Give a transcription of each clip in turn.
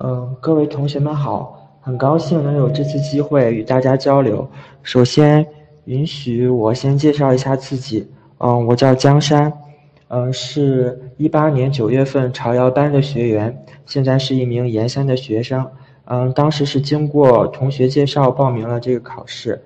嗯，各位同学们好，很高兴能有这次机会与大家交流。首先，允许我先介绍一下自己。嗯，我叫江山，嗯，是一八年九月份朝阳班的学员，现在是一名研三的学生。嗯，当时是经过同学介绍报名了这个考试。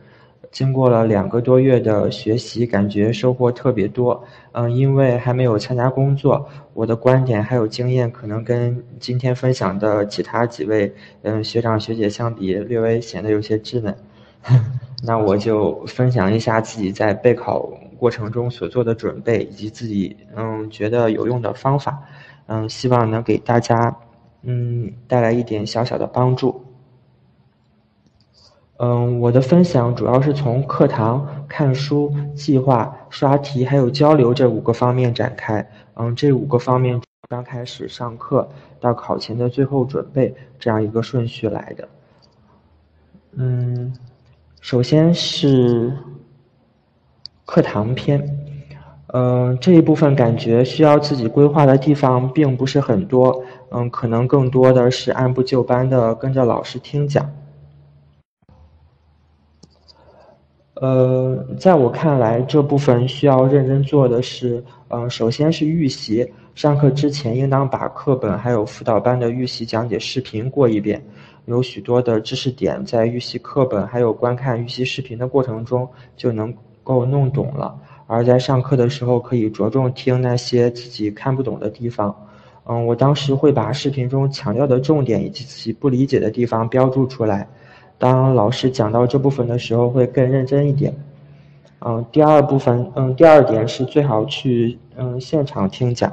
经过了两个多月的学习，感觉收获特别多。嗯，因为还没有参加工作，我的观点还有经验可能跟今天分享的其他几位嗯学长学姐相比，略微显得有些稚嫩。那我就分享一下自己在备考过程中所做的准备，以及自己嗯觉得有用的方法。嗯，希望能给大家嗯带来一点小小的帮助。嗯，我的分享主要是从课堂、看书、计划、刷题还有交流这五个方面展开。嗯，这五个方面刚开始上课到考前的最后准备这样一个顺序来的。嗯，首先是课堂篇。嗯，这一部分感觉需要自己规划的地方并不是很多。嗯，可能更多的是按部就班的跟着老师听讲。呃，在我看来，这部分需要认真做的是，嗯，首先是预习。上课之前，应当把课本还有辅导班的预习讲解视频过一遍。有许多的知识点，在预习课本还有观看预习视频的过程中就能够弄懂了。而在上课的时候，可以着重听那些自己看不懂的地方。嗯，我当时会把视频中强调的重点以及自己不理解的地方标注出来。当老师讲到这部分的时候，会更认真一点。嗯，第二部分，嗯，第二点是最好去嗯现场听讲。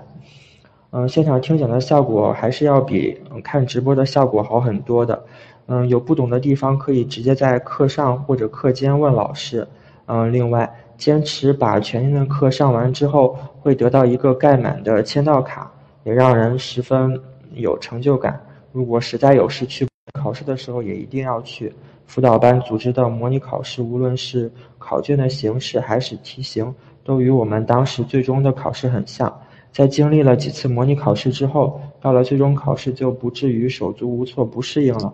嗯，现场听讲的效果还是要比看直播的效果好很多的。嗯，有不懂的地方可以直接在课上或者课间问老师。嗯，另外，坚持把全天的课上完之后，会得到一个盖满的签到卡，也让人十分有成就感。如果实在有事去。考试的时候也一定要去辅导班组织的模拟考试，无论是考卷的形式还是题型，都与我们当时最终的考试很像。在经历了几次模拟考试之后，到了最终考试就不至于手足无措、不适应了。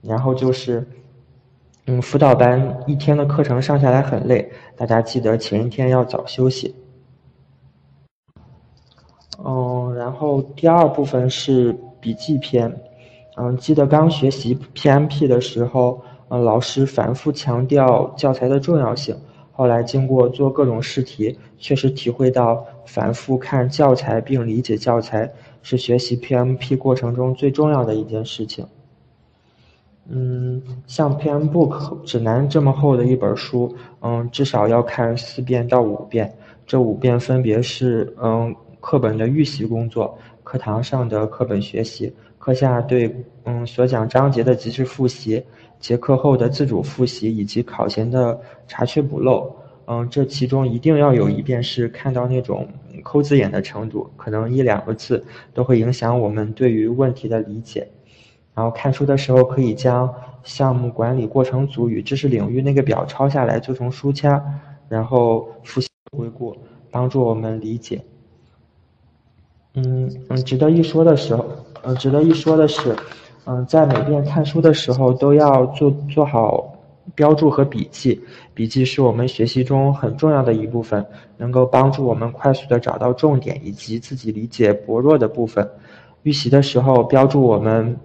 然后就是，嗯，辅导班一天的课程上下来很累，大家记得前一天要早休息。嗯，然后第二部分是笔记篇。嗯，记得刚学习 PMP 的时候，嗯，老师反复强调教材的重要性。后来经过做各种试题，确实体会到反复看教材并理解教材是学习 PMP 过程中最重要的一件事情。嗯，像 PMBOK 指南这么厚的一本书，嗯，至少要看四遍到五遍。这五遍分别是，嗯，课本的预习工作，课堂上的课本学习。课下对嗯所讲章节的及时复习，结课后的自主复习以及考前的查缺补漏，嗯，这其中一定要有一遍是看到那种抠字眼的程度，可能一两个字都会影响我们对于问题的理解。然后看书的时候可以将项目管理过程组与知识领域那个表抄下来做成书签，然后复习回顾，帮助我们理解。嗯嗯，值得一说的时候。嗯，值得一说的是，嗯，在每遍看书的时候都要做做好标注和笔记。笔记是我们学习中很重要的一部分，能够帮助我们快速的找到重点以及自己理解薄弱的部分。预习的时候标注我们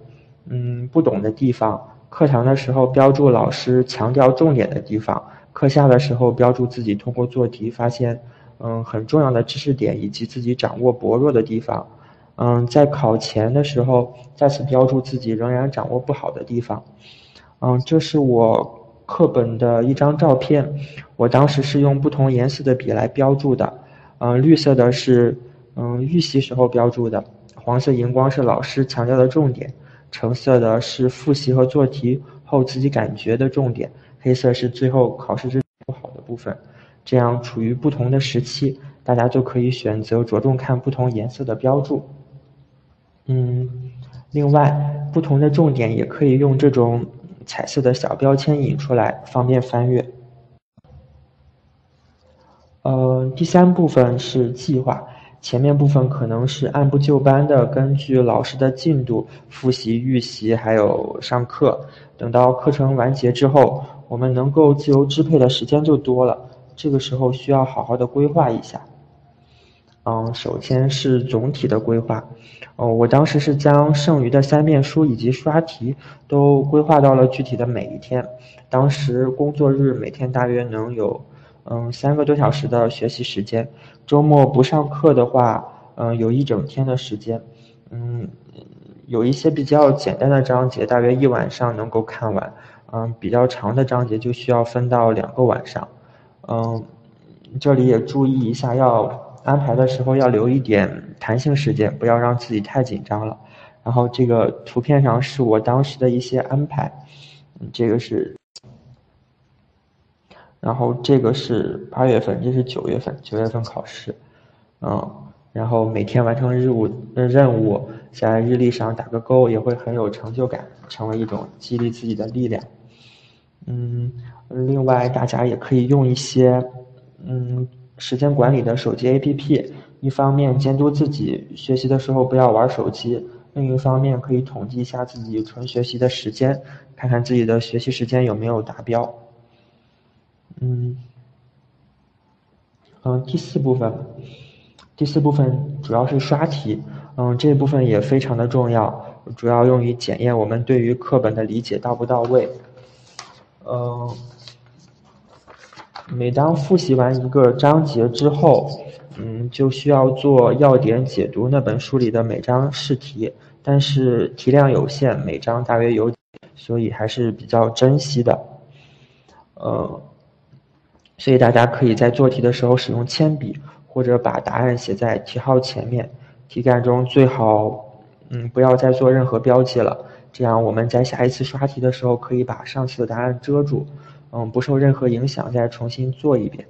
嗯不懂的地方，课堂的时候标注老师强调重点的地方，课下的时候标注自己通过做题发现嗯很重要的知识点以及自己掌握薄弱的地方。嗯，在考前的时候再次标注自己仍然掌握不好的地方。嗯，这是我课本的一张照片，我当时是用不同颜色的笔来标注的。嗯，绿色的是嗯预习时候标注的，黄色荧光是老师强调的重点，橙色的是复习和做题后自己感觉的重点，黑色是最后考试之不好的部分。这样处于不同的时期，大家就可以选择着重看不同颜色的标注。嗯，另外，不同的重点也可以用这种彩色的小标签引出来，方便翻阅。呃，第三部分是计划。前面部分可能是按部就班的，根据老师的进度复习、预习，还有上课。等到课程完结之后，我们能够自由支配的时间就多了。这个时候需要好好的规划一下。嗯，首先是总体的规划。哦，我当时是将剩余的三遍书以及刷题都规划到了具体的每一天。当时工作日每天大约能有。嗯，三个多小时的学习时间，周末不上课的话，嗯，有一整天的时间。嗯，有一些比较简单的章节，大约一晚上能够看完。嗯，比较长的章节就需要分到两个晚上。嗯，这里也注意一下，要安排的时候要留一点弹性时间，不要让自己太紧张了。然后这个图片上是我当时的一些安排。嗯，这个是。然后这个是八月份，这是九月份，九月份考试，嗯，然后每天完成任务，任务在日历上打个勾，也会很有成就感，成为一种激励自己的力量。嗯，另外大家也可以用一些，嗯，时间管理的手机 APP，一方面监督自己学习的时候不要玩手机，另一方面可以统计一下自己纯学习的时间，看看自己的学习时间有没有达标。嗯，嗯，第四部分，第四部分主要是刷题，嗯，这部分也非常的重要，主要用于检验我们对于课本的理解到不到位。嗯，每当复习完一个章节之后，嗯，就需要做要点解读那本书里的每章试题，但是题量有限，每章大约有，所以还是比较珍惜的，呃。所以大家可以在做题的时候使用铅笔，或者把答案写在题号前面。题干中最好，嗯，不要再做任何标记了，这样我们在下一次刷题的时候可以把上次的答案遮住，嗯，不受任何影响，再重新做一遍。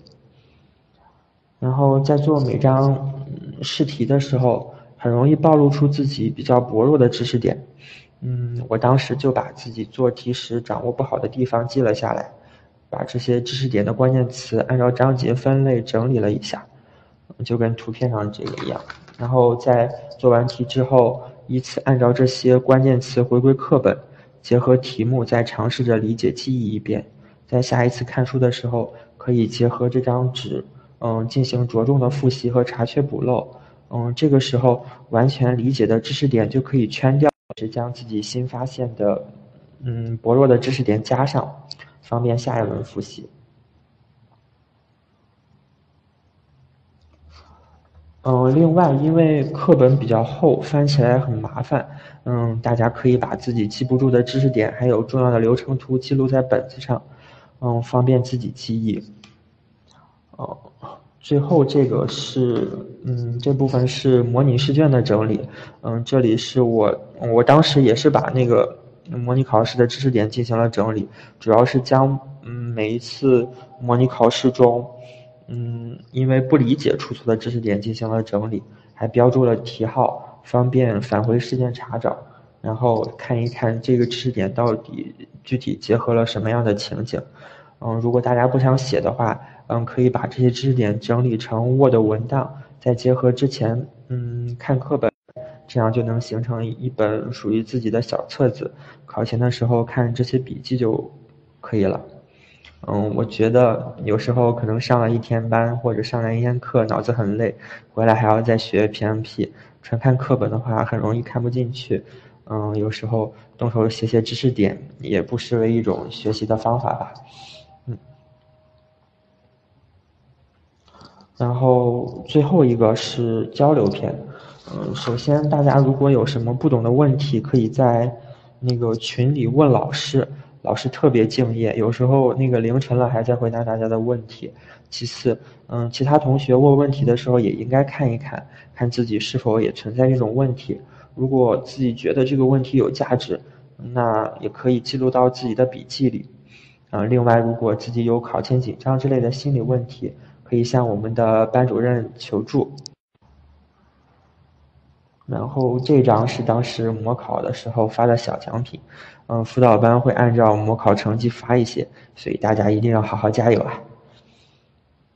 然后在做每张试题的时候，很容易暴露出自己比较薄弱的知识点。嗯，我当时就把自己做题时掌握不好的地方记了下来。把这些知识点的关键词按照章节分类整理了一下，就跟图片上这个一样。然后在做完题之后，依次按照这些关键词回归课本，结合题目再尝试着理解记忆一遍。在下一次看书的时候，可以结合这张纸，嗯，进行着重的复习和查缺补漏。嗯，这个时候完全理解的知识点就可以圈掉，是将自己新发现的，嗯，薄弱的知识点加上。方便下一轮复习。嗯，另外，因为课本比较厚，翻起来很麻烦。嗯，大家可以把自己记不住的知识点，还有重要的流程图记录在本子上，嗯，方便自己记忆。哦，最后这个是，嗯，这部分是模拟试卷的整理。嗯，这里是我，我当时也是把那个。模拟考试的知识点进行了整理，主要是将嗯每一次模拟考试中，嗯因为不理解出错的知识点进行了整理，还标注了题号，方便返回试卷查找，然后看一看这个知识点到底具体结合了什么样的情景。嗯，如果大家不想写的话，嗯可以把这些知识点整理成 Word 文档，再结合之前嗯看课本。这样就能形成一本属于自己的小册子，考前的时候看这些笔记就可以了。嗯，我觉得有时候可能上了一天班或者上了一天课，脑子很累，回来还要再学 PMP，纯看课本的话很容易看不进去。嗯，有时候动手写写知识点，也不失为一种学习的方法吧。嗯，然后最后一个是交流篇。嗯，首先，大家如果有什么不懂的问题，可以在那个群里问老师，老师特别敬业，有时候那个凌晨了还在回答大家的问题。其次，嗯，其他同学问问题的时候也应该看一看，看自己是否也存在这种问题。如果自己觉得这个问题有价值，那也可以记录到自己的笔记里。嗯，另外，如果自己有考前紧张之类的心理问题，可以向我们的班主任求助。然后这张是当时模考的时候发的小奖品，嗯，辅导班会按照模考成绩发一些，所以大家一定要好好加油啊！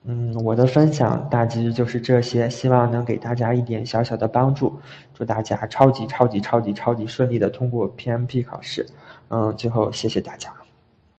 嗯，我的分享大致就是这些，希望能给大家一点小小的帮助。祝大家超级超级超级超级顺利的通过 PMP 考试。嗯，最后谢谢大家。